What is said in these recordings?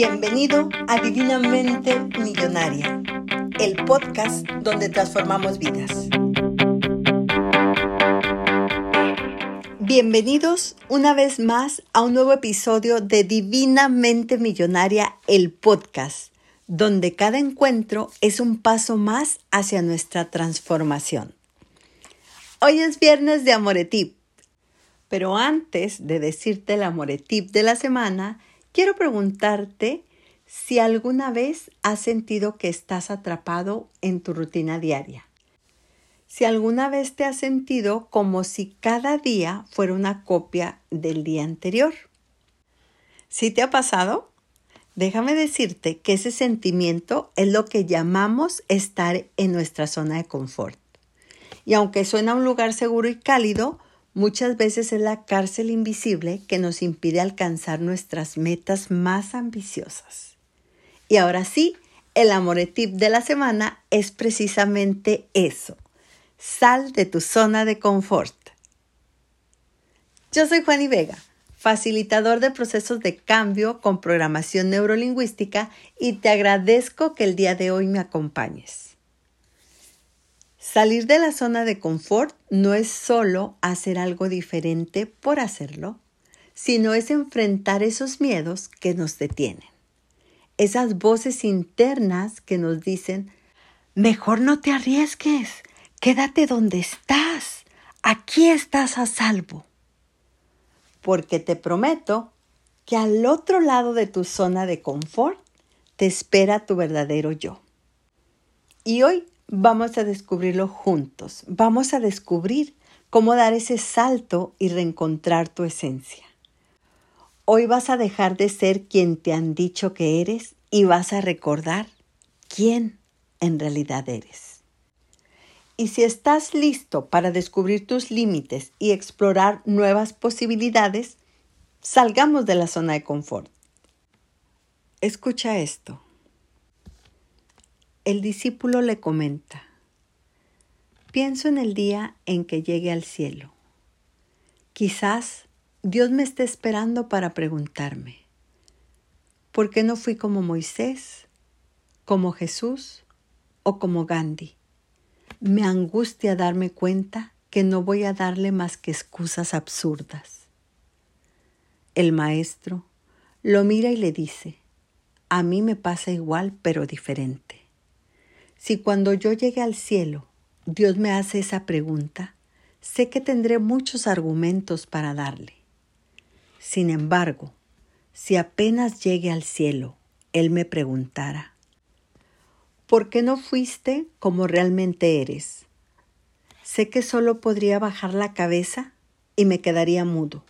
Bienvenido a Divinamente Millonaria, el podcast donde transformamos vidas. Bienvenidos una vez más a un nuevo episodio de Divinamente Millonaria, el podcast, donde cada encuentro es un paso más hacia nuestra transformación. Hoy es viernes de Amoretip, pero antes de decirte el Amoretip de la semana, quiero preguntarte si alguna vez has sentido que estás atrapado en tu rutina diaria. Si alguna vez te has sentido como si cada día fuera una copia del día anterior. ¿Sí te ha pasado? Déjame decirte que ese sentimiento es lo que llamamos estar en nuestra zona de confort. Y aunque suena un lugar seguro y cálido, muchas veces es la cárcel invisible que nos impide alcanzar nuestras metas más ambiciosas. Y ahora sí, el amoretip de la semana es precisamente eso. Sal de tu zona de confort. Yo soy Juan Vega, facilitador de procesos de cambio con programación neurolingüística y te agradezco que el día de hoy me acompañes. Salir de la zona de confort no es solo hacer algo diferente por hacerlo, sino es enfrentar esos miedos que nos detienen. Esas voces internas que nos dicen, mejor no te arriesgues, quédate donde estás, aquí estás a salvo. Porque te prometo que al otro lado de tu zona de confort te espera tu verdadero yo. Y hoy Vamos a descubrirlo juntos. Vamos a descubrir cómo dar ese salto y reencontrar tu esencia. Hoy vas a dejar de ser quien te han dicho que eres y vas a recordar quién en realidad eres. Y si estás listo para descubrir tus límites y explorar nuevas posibilidades, salgamos de la zona de confort. Escucha esto el discípulo le comenta, pienso en el día en que llegue al cielo. Quizás Dios me esté esperando para preguntarme, ¿por qué no fui como Moisés, como Jesús o como Gandhi? Me angustia darme cuenta que no voy a darle más que excusas absurdas. El maestro lo mira y le dice, a mí me pasa igual pero diferente. Si cuando yo llegue al cielo Dios me hace esa pregunta, sé que tendré muchos argumentos para darle. Sin embargo, si apenas llegue al cielo, Él me preguntara, ¿por qué no fuiste como realmente eres? Sé que solo podría bajar la cabeza y me quedaría mudo,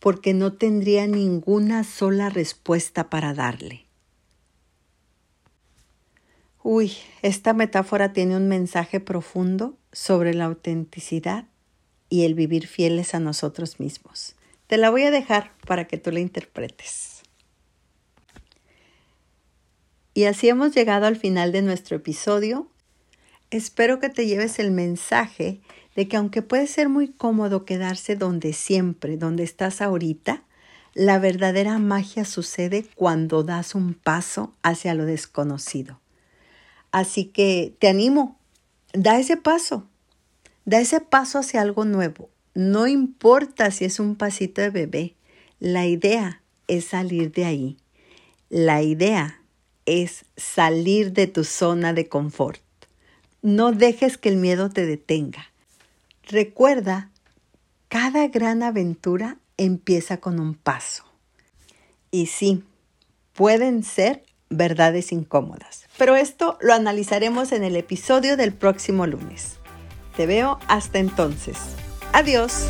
porque no tendría ninguna sola respuesta para darle. Uy, esta metáfora tiene un mensaje profundo sobre la autenticidad y el vivir fieles a nosotros mismos. Te la voy a dejar para que tú la interpretes. Y así hemos llegado al final de nuestro episodio. Espero que te lleves el mensaje de que aunque puede ser muy cómodo quedarse donde siempre, donde estás ahorita, la verdadera magia sucede cuando das un paso hacia lo desconocido. Así que te animo, da ese paso, da ese paso hacia algo nuevo. No importa si es un pasito de bebé, la idea es salir de ahí. La idea es salir de tu zona de confort. No dejes que el miedo te detenga. Recuerda, cada gran aventura empieza con un paso. Y sí, pueden ser verdades incómodas. Pero esto lo analizaremos en el episodio del próximo lunes. Te veo hasta entonces. Adiós.